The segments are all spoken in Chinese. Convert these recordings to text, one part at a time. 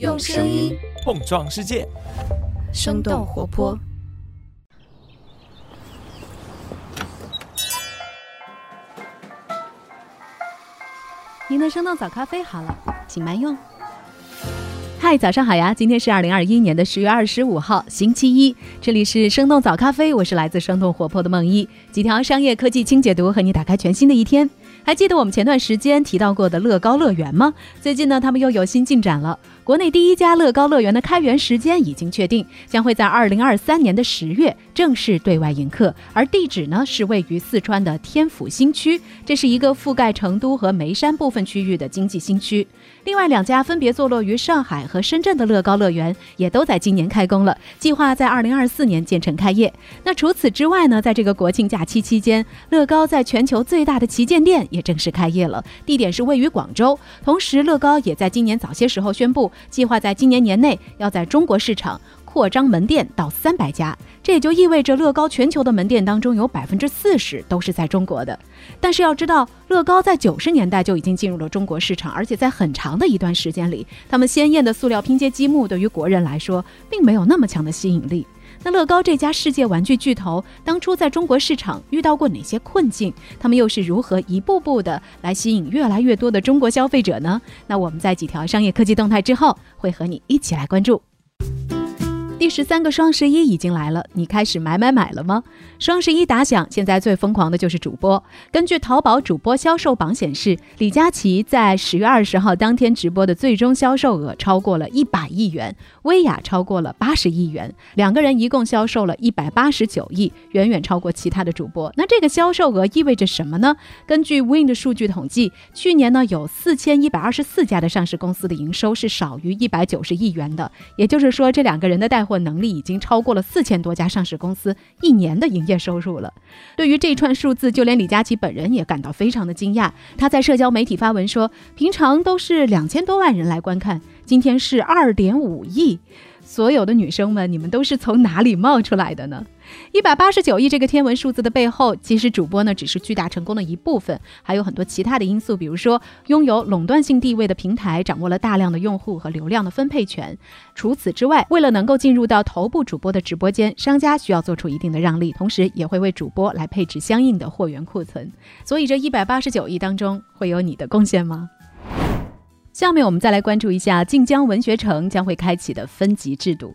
用声音碰撞世界，生动活泼。您的生动早咖啡好了，请慢用。嗨，早上好呀！今天是二零二一年的十月二十五号，星期一。这里是生动早咖啡，我是来自生动活泼的梦一，几条商业科技轻解读，和你打开全新的一天。还记得我们前段时间提到过的乐高乐园吗？最近呢，他们又有新进展了。国内第一家乐高乐园的开园时间已经确定，将会在二零二三年的十月正式对外迎客，而地址呢是位于四川的天府新区，这是一个覆盖成都和眉山部分区域的经济新区。另外两家分别坐落于上海和深圳的乐高乐园也都在今年开工了，计划在二零二四年建成开业。那除此之外呢，在这个国庆假期期间，乐高在全球最大的旗舰店也正式开业了，地点是位于广州。同时，乐高也在今年早些时候宣布。计划在今年年内要在中国市场扩张门店到三百家，这也就意味着乐高全球的门店当中有百分之四十都是在中国的。但是要知道，乐高在九十年代就已经进入了中国市场，而且在很长的一段时间里，他们鲜艳的塑料拼接积木对于国人来说并没有那么强的吸引力。那乐高这家世界玩具巨头当初在中国市场遇到过哪些困境？他们又是如何一步步的来吸引越来越多的中国消费者呢？那我们在几条商业科技动态之后，会和你一起来关注。第十三个双十一已经来了，你开始买买买了吗？双十一打响，现在最疯狂的就是主播。根据淘宝主播销售榜显示，李佳琦在十月二十号当天直播的最终销售额超过了一百亿元，薇娅超过了八十亿元，两个人一共销售了一百八十九亿，远远超过其他的主播。那这个销售额意味着什么呢？根据 Win 的数据统计，去年呢有四千一百二十四家的上市公司的营收是少于一百九十亿元的，也就是说，这两个人的或能力已经超过了四千多家上市公司一年的营业收入了。对于这串数字，就连李佳琦本人也感到非常的惊讶。他在社交媒体发文说：“平常都是两千多万人来观看，今天是二点五亿。”所有的女生们，你们都是从哪里冒出来的呢？一百八十九亿这个天文数字的背后，其实主播呢只是巨大成功的一部分，还有很多其他的因素，比如说拥有垄断性地位的平台掌握了大量的用户和流量的分配权。除此之外，为了能够进入到头部主播的直播间，商家需要做出一定的让利，同时也会为主播来配置相应的货源库存。所以这一百八十九亿当中，会有你的贡献吗？下面我们再来关注一下晋江文学城将会开启的分级制度。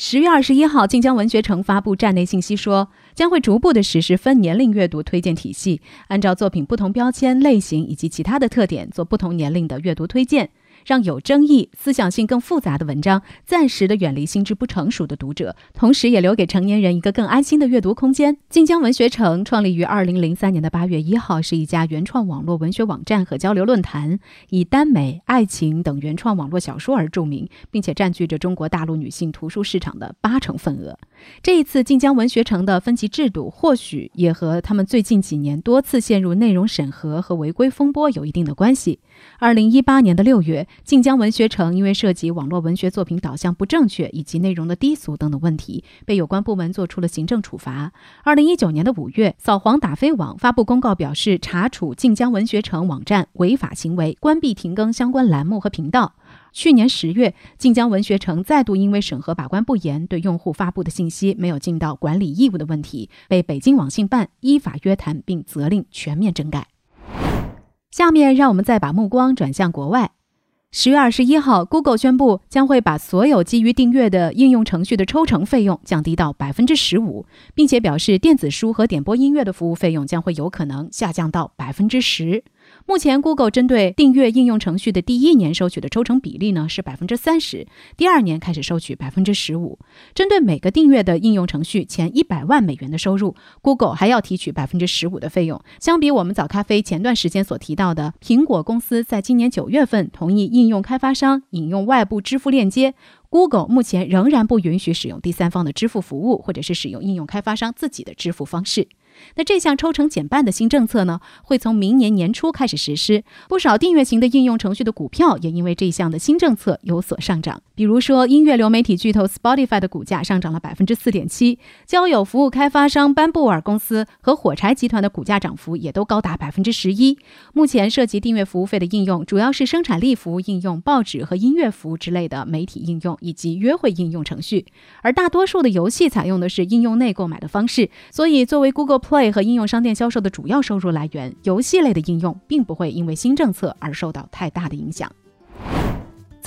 十月二十一号，晋江文学城发布站内信息说，将会逐步的实施分年龄阅读推荐体系，按照作品不同标签类型以及其他的特点，做不同年龄的阅读推荐。让有争议、思想性更复杂的文章暂时的远离心智不成熟的读者，同时也留给成年人一个更安心的阅读空间。晋江文学城创立于二零零三年的八月一号，是一家原创网络文学网站和交流论坛，以耽美、爱情等原创网络小说而著名，并且占据着中国大陆女性图书市场的八成份额。这一次晋江文学城的分级制度，或许也和他们最近几年多次陷入内容审核和违规风波有一定的关系。二零一八年的六月。晋江文学城因为涉及网络文学作品导向不正确以及内容的低俗等等问题，被有关部门作出了行政处罚。二零一九年的五月，扫黄打非网发布公告表示，查处晋江文学城网站违法行为，关闭停更相关栏目和频道。去年十月，晋江文学城再度因为审核把关不严，对用户发布的信息没有尽到管理义务的问题，被北京网信办依法约谈并责令全面整改。下面，让我们再把目光转向国外。十月二十一号，Google 宣布将会把所有基于订阅的应用程序的抽成费用降低到百分之十五，并且表示电子书和点播音乐的服务费用将会有可能下降到百分之十。目前，Google 针对订阅应用程序的第一年收取的抽成比例呢是百分之三十，第二年开始收取百分之十五。针对每个订阅的应用程序前一百万美元的收入，Google 还要提取百分之十五的费用。相比我们早咖啡前段时间所提到的，苹果公司在今年九月份同意应用开发商引用外部支付链接，Google 目前仍然不允许使用第三方的支付服务，或者是使用应用开发商自己的支付方式。那这项抽成减半的新政策呢，会从明年年初开始实施。不少订阅型的应用程序的股票也因为这项的新政策有所上涨。比如说，音乐流媒体巨头 Spotify 的股价上涨了百分之四点七，交友服务开发商班布尔公司和火柴集团的股价涨幅也都高达百分之十一。目前涉及订阅服务费的应用，主要是生产力服务应用、报纸和音乐服务之类的媒体应用以及约会应用程序，而大多数的游戏采用的是应用内购买的方式。所以，作为 Google Play 和应用商店销售的主要收入来源，游戏类的应用并不会因为新政策而受到太大的影响。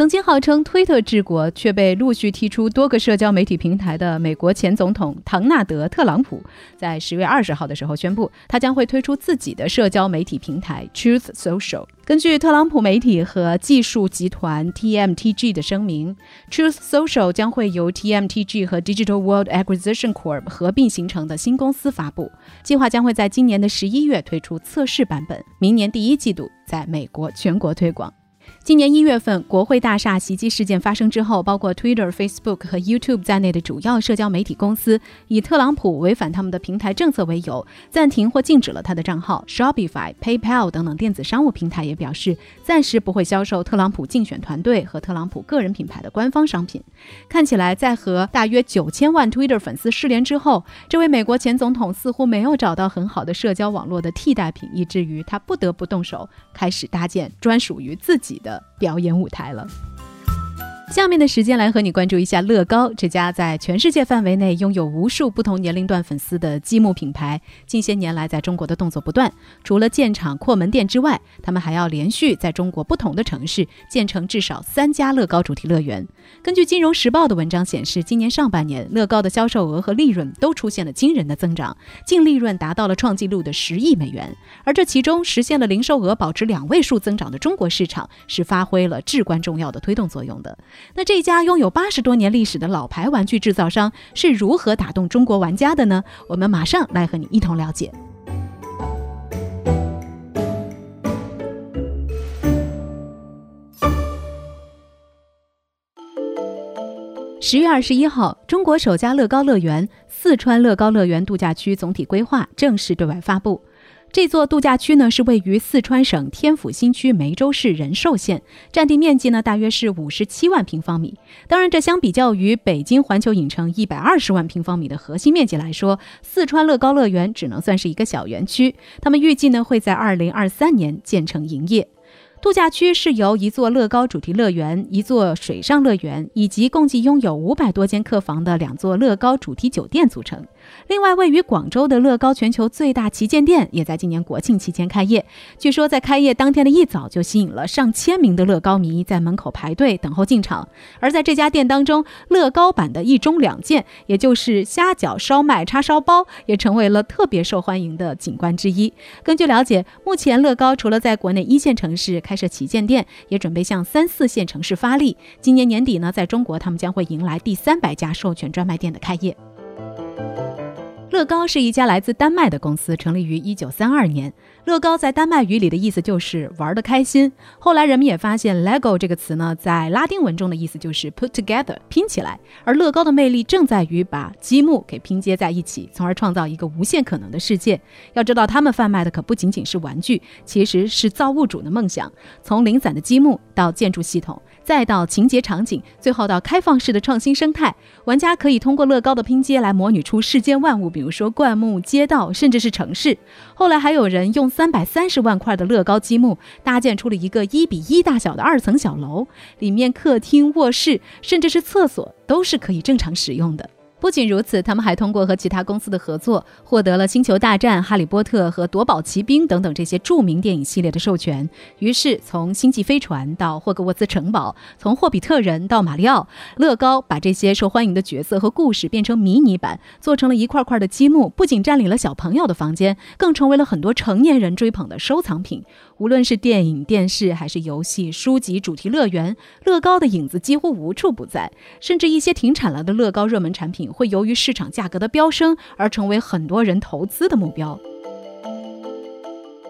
曾经号称推特治国，却被陆续踢出多个社交媒体平台的美国前总统唐纳德·特朗普，在十月二十号的时候宣布，他将会推出自己的社交媒体平台 Truth Social。根据特朗普媒体和技术集团 TMTG 的声明，Truth Social 将会由 TMTG 和 Digital World Acquisition Corp 合并形成的新公司发布，计划将会在今年的十一月推出测试版本，明年第一季度在美国全国推广。今年一月份，国会大厦袭击事件发生之后，包括 Twitter、Facebook 和 YouTube 在内的主要社交媒体公司，以特朗普违反他们的平台政策为由，暂停或禁止了他的账号。Shopify、PayPal 等等电子商务平台也表示，暂时不会销售特朗普竞选团队和特朗普个人品牌的官方商品。看起来，在和大约九千万 Twitter 粉丝失联之后，这位美国前总统似乎没有找到很好的社交网络的替代品，以至于他不得不动手开始搭建专属于自己的。表演舞台了。下面的时间来和你关注一下乐高这家在全世界范围内拥有无数不同年龄段粉丝的积木品牌。近些年来，在中国的动作不断，除了建厂扩门店之外，他们还要连续在中国不同的城市建成至少三家乐高主题乐园。根据《金融时报》的文章显示，今年上半年乐高的销售额和利润都出现了惊人的增长，净利润达到了创纪录的十亿美元。而这其中实现了零售额保持两位数增长的中国市场，是发挥了至关重要的推动作用的。那这家拥有八十多年历史的老牌玩具制造商是如何打动中国玩家的呢？我们马上来和你一同了解。十月二十一号，中国首家乐高乐园——四川乐高乐园度假区总体规划正式对外发布。这座度假区呢是位于四川省天府新区梅州市仁寿县，占地面积呢大约是五十七万平方米。当然，这相比较于北京环球影城一百二十万平方米的核心面积来说，四川乐高乐园只能算是一个小园区。他们预计呢会在二零二三年建成营业。度假区是由一座乐高主题乐园、一座水上乐园以及共计拥有五百多间客房的两座乐高主题酒店组成。另外，位于广州的乐高全球最大旗舰店也在今年国庆期间开业。据说，在开业当天的一早就吸引了上千名的乐高迷在门口排队等候进场。而在这家店当中，乐高版的一中两件，也就是虾饺、烧麦、叉烧包，也成为了特别受欢迎的景观之一。根据了解，目前乐高除了在国内一线城市，开设旗舰店，也准备向三四线城市发力。今年年底呢，在中国他们将会迎来第三百家授权专卖店的开业。乐高是一家来自丹麦的公司，成立于一九三二年。乐高在丹麦语里的意思就是玩得开心。后来人们也发现，Lego 这个词呢，在拉丁文中的意思就是 put together，拼起来。而乐高的魅力正在于把积木给拼接在一起，从而创造一个无限可能的世界。要知道，他们贩卖的可不仅仅是玩具，其实是造物主的梦想。从零散的积木到建筑系统，再到情节场景，最后到开放式的创新生态，玩家可以通过乐高的拼接来模拟出世间万物，比如说灌木、街道，甚至是城市。后来还有人用三百三十万块的乐高积木搭建出了一个一比一大小的二层小楼，里面客厅、卧室，甚至是厕所都是可以正常使用的。不仅如此，他们还通过和其他公司的合作，获得了《星球大战》《哈利波特》和《夺宝奇兵》等等这些著名电影系列的授权。于是，从《星际飞船》到霍格沃兹城堡，从《霍比特人》到马里奥，乐高把这些受欢迎的角色和故事变成迷你版，做成了一块块的积木，不仅占领了小朋友的房间，更成为了很多成年人追捧的收藏品。无论是电影、电视，还是游戏、书籍、主题乐园，乐高的影子几乎无处不在。甚至一些停产了的乐高热门产品，会由于市场价格的飙升而成为很多人投资的目标。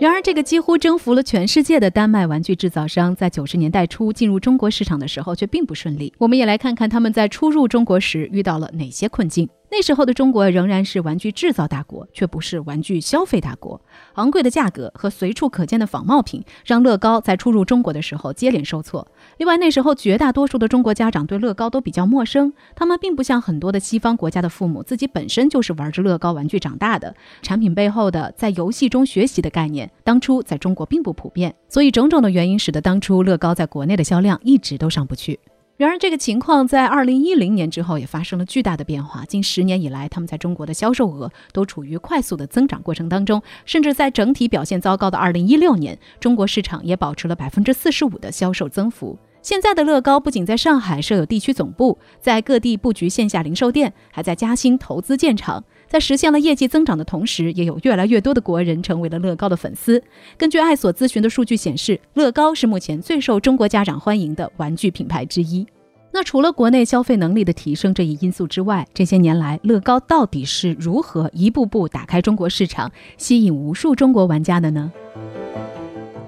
然而，这个几乎征服了全世界的丹麦玩具制造商，在九十年代初进入中国市场的时候却并不顺利。我们也来看看他们在初入中国时遇到了哪些困境。那时候的中国仍然是玩具制造大国，却不是玩具消费大国。昂贵的价格和随处可见的仿冒品，让乐高在初入中国的时候接连受挫。另外，那时候绝大多数的中国家长对乐高都比较陌生，他们并不像很多的西方国家的父母，自己本身就是玩着乐高玩具长大的。产品背后的在游戏中学习的概念，当初在中国并不普遍，所以种种的原因使得当初乐高在国内的销量一直都上不去。然而，这个情况在二零一零年之后也发生了巨大的变化。近十年以来，他们在中国的销售额都处于快速的增长过程当中，甚至在整体表现糟糕的二零一六年，中国市场也保持了百分之四十五的销售增幅。现在的乐高不仅在上海设有地区总部，在各地布局线下零售店，还在嘉兴投资建厂。在实现了业绩增长的同时，也有越来越多的国人成为了乐高的粉丝。根据爱索咨询的数据显示，乐高是目前最受中国家长欢迎的玩具品牌之一。那除了国内消费能力的提升这一因素之外，这些年来乐高到底是如何一步步打开中国市场，吸引无数中国玩家的呢？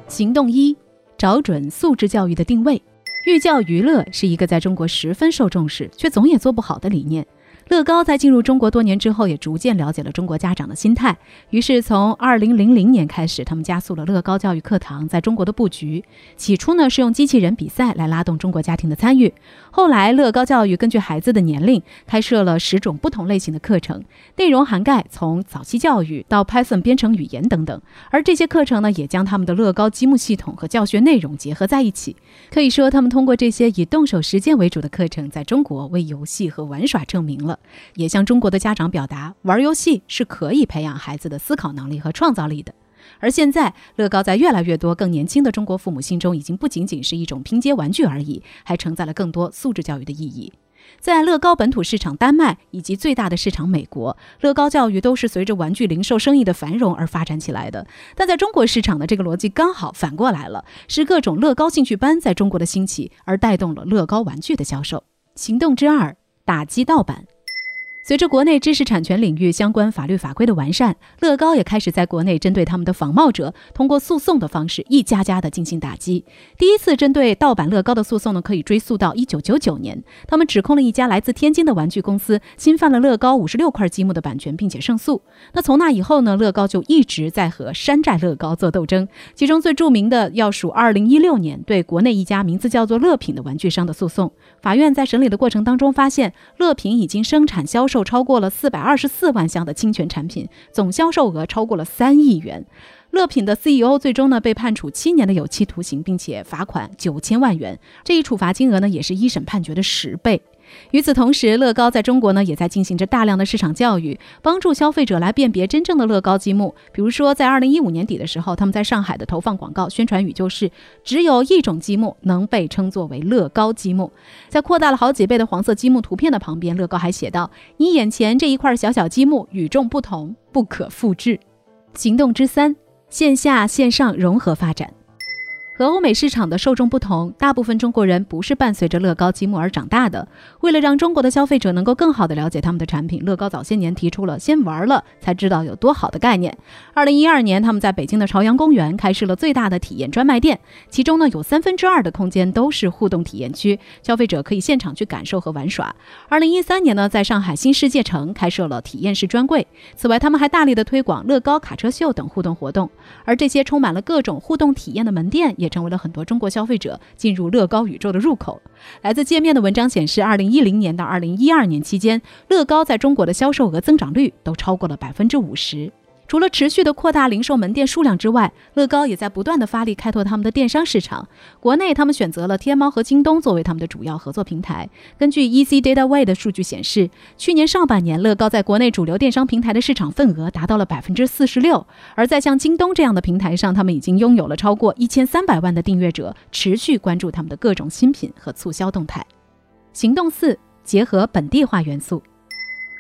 行动一：找准素质教育的定位。寓教于乐是一个在中国十分受重视却总也做不好的理念。乐高在进入中国多年之后，也逐渐了解了中国家长的心态。于是，从二零零零年开始，他们加速了乐高教育课堂在中国的布局。起初呢，是用机器人比赛来拉动中国家庭的参与。后来，乐高教育根据孩子的年龄，开设了十种不同类型的课程，内容涵盖从早期教育到 Python 编程语言等等。而这些课程呢，也将他们的乐高积木系统和教学内容结合在一起。可以说，他们通过这些以动手实践为主的课程，在中国为游戏和玩耍证明了。也向中国的家长表达，玩游戏是可以培养孩子的思考能力和创造力的。而现在，乐高在越来越多更年轻的中国父母心中，已经不仅仅是一种拼接玩具而已，还承载了更多素质教育的意义。在乐高本土市场丹麦以及最大的市场美国，乐高教育都是随着玩具零售生意的繁荣而发展起来的。但在中国市场的这个逻辑刚好反过来了，是各种乐高兴趣班在中国的兴起而带动了乐高玩具的销售。行动之二：打击盗版。随着国内知识产权领域相关法律法规的完善，乐高也开始在国内针对他们的仿冒者，通过诉讼的方式一家家的进行打击。第一次针对盗版乐高的诉讼呢，可以追溯到一九九九年，他们指控了一家来自天津的玩具公司侵犯了乐高五十六块积木的版权，并且胜诉。那从那以后呢，乐高就一直在和山寨乐高做斗争。其中最著名的要数二零一六年对国内一家名字叫做乐品的玩具商的诉讼。法院在审理的过程当中发现，乐品已经生产销售。售超过了四百二十四万箱的侵权产品，总销售额超过了三亿元。乐品的 CEO 最终呢被判处七年的有期徒刑，并且罚款九千万元。这一处罚金额呢也是一审判决的十倍。与此同时，乐高在中国呢也在进行着大量的市场教育，帮助消费者来辨别真正的乐高积木。比如说，在二零一五年底的时候，他们在上海的投放广告宣传语就是“只有一种积木能被称作为乐高积木”。在扩大了好几倍的黄色积木图片的旁边，乐高还写道：“你眼前这一块小小积木与众不同，不可复制。”行动之三：线下线上融合发展。和欧美市场的受众不同，大部分中国人不是伴随着乐高积木而长大的。为了让中国的消费者能够更好地了解他们的产品，乐高早些年提出了“先玩了才知道有多好”的概念。二零一二年，他们在北京的朝阳公园开设了最大的体验专卖店，其中呢有三分之二的空间都是互动体验区，消费者可以现场去感受和玩耍。二零一三年呢，在上海新世界城开设了体验式专柜。此外，他们还大力的推广乐高卡车秀等互动活动，而这些充满了各种互动体验的门店也。也成为了很多中国消费者进入乐高宇宙的入口。来自界面的文章显示，二零一零年到二零一二年期间，乐高在中国的销售额增长率都超过了百分之五十。除了持续的扩大零售门店数量之外，乐高也在不断的发力开拓他们的电商市场。国内，他们选择了天猫和京东作为他们的主要合作平台。根据 EC DataWay 的数据显示，去年上半年，乐高在国内主流电商平台的市场份额达到了百分之四十六。而在像京东这样的平台上，他们已经拥有了超过一千三百万的订阅者，持续关注他们的各种新品和促销动态。行动四：结合本地化元素。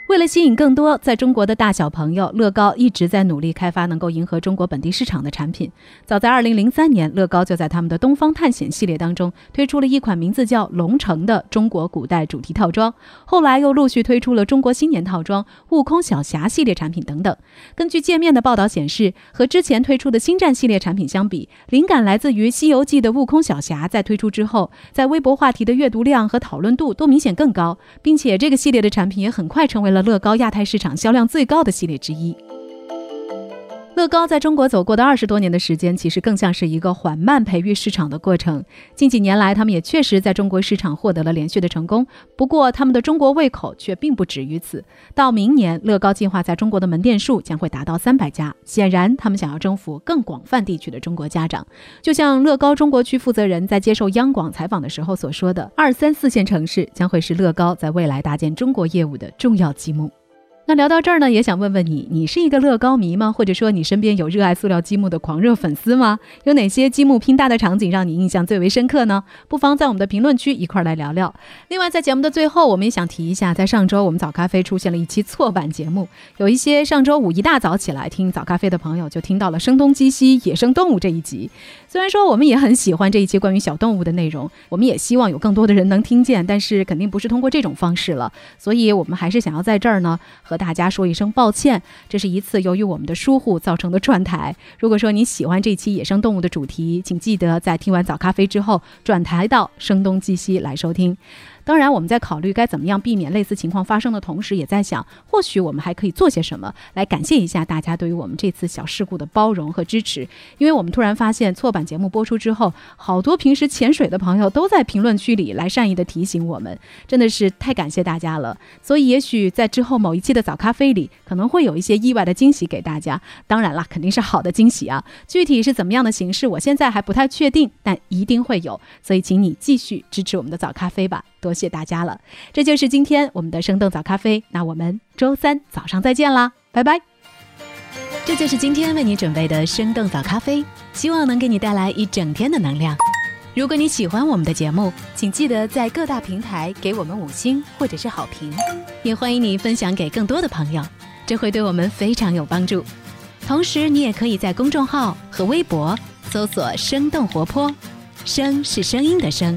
为了吸引更多在中国的大小朋友，乐高一直在努力开发能够迎合中国本地市场的产品。早在2003年，乐高就在他们的东方探险系列当中推出了一款名字叫《龙城》的中国古代主题套装。后来又陆续推出了中国新年套装、悟空小侠系列产品等等。根据界面的报道显示，和之前推出的星战系列产品相比，灵感来自于《西游记》的悟空小侠，在推出之后，在微博话题的阅读量和讨论度都明显更高，并且这个系列的产品也很快成为了。乐高亚太市场销量最高的系列之一。乐高在中国走过的二十多年的时间，其实更像是一个缓慢培育市场的过程。近几年来，他们也确实在中国市场获得了连续的成功。不过，他们的中国胃口却并不止于此。到明年，乐高计划在中国的门店数将会达到三百家。显然，他们想要征服更广泛地区的中国家长。就像乐高中国区负责人在接受央广采访的时候所说的：“二三四线城市将会是乐高在未来搭建中国业务的重要积木。”那聊到这儿呢，也想问问你，你是一个乐高迷吗？或者说你身边有热爱塑料积木的狂热粉丝吗？有哪些积木拼搭的场景让你印象最为深刻呢？不妨在我们的评论区一块儿来聊聊。另外，在节目的最后，我们也想提一下，在上周我们早咖啡出现了一期错版节目，有一些上周五一大早起来听早咖啡的朋友就听到了声东击西野生动物这一集。虽然说我们也很喜欢这一期关于小动物的内容，我们也希望有更多的人能听见，但是肯定不是通过这种方式了。所以我们还是想要在这儿呢和。大家说一声抱歉，这是一次由于我们的疏忽造成的转台。如果说你喜欢这期野生动物的主题，请记得在听完早咖啡之后转台到声东击西来收听。当然，我们在考虑该怎么样避免类似情况发生的同时，也在想，或许我们还可以做些什么来感谢一下大家对于我们这次小事故的包容和支持。因为我们突然发现，错版节目播出之后，好多平时潜水的朋友都在评论区里来善意的提醒我们，真的是太感谢大家了。所以，也许在之后某一期的早咖啡里，可能会有一些意外的惊喜给大家。当然啦，肯定是好的惊喜啊！具体是怎么样的形式，我现在还不太确定，但一定会有。所以，请你继续支持我们的早咖啡吧。多谢大家了，这就是今天我们的生动早咖啡。那我们周三早上再见啦，拜拜。这就是今天为你准备的生动早咖啡，希望能给你带来一整天的能量。如果你喜欢我们的节目，请记得在各大平台给我们五星或者是好评，也欢迎你分享给更多的朋友，这会对我们非常有帮助。同时，你也可以在公众号和微博搜索“生动活泼”，声是声音的声。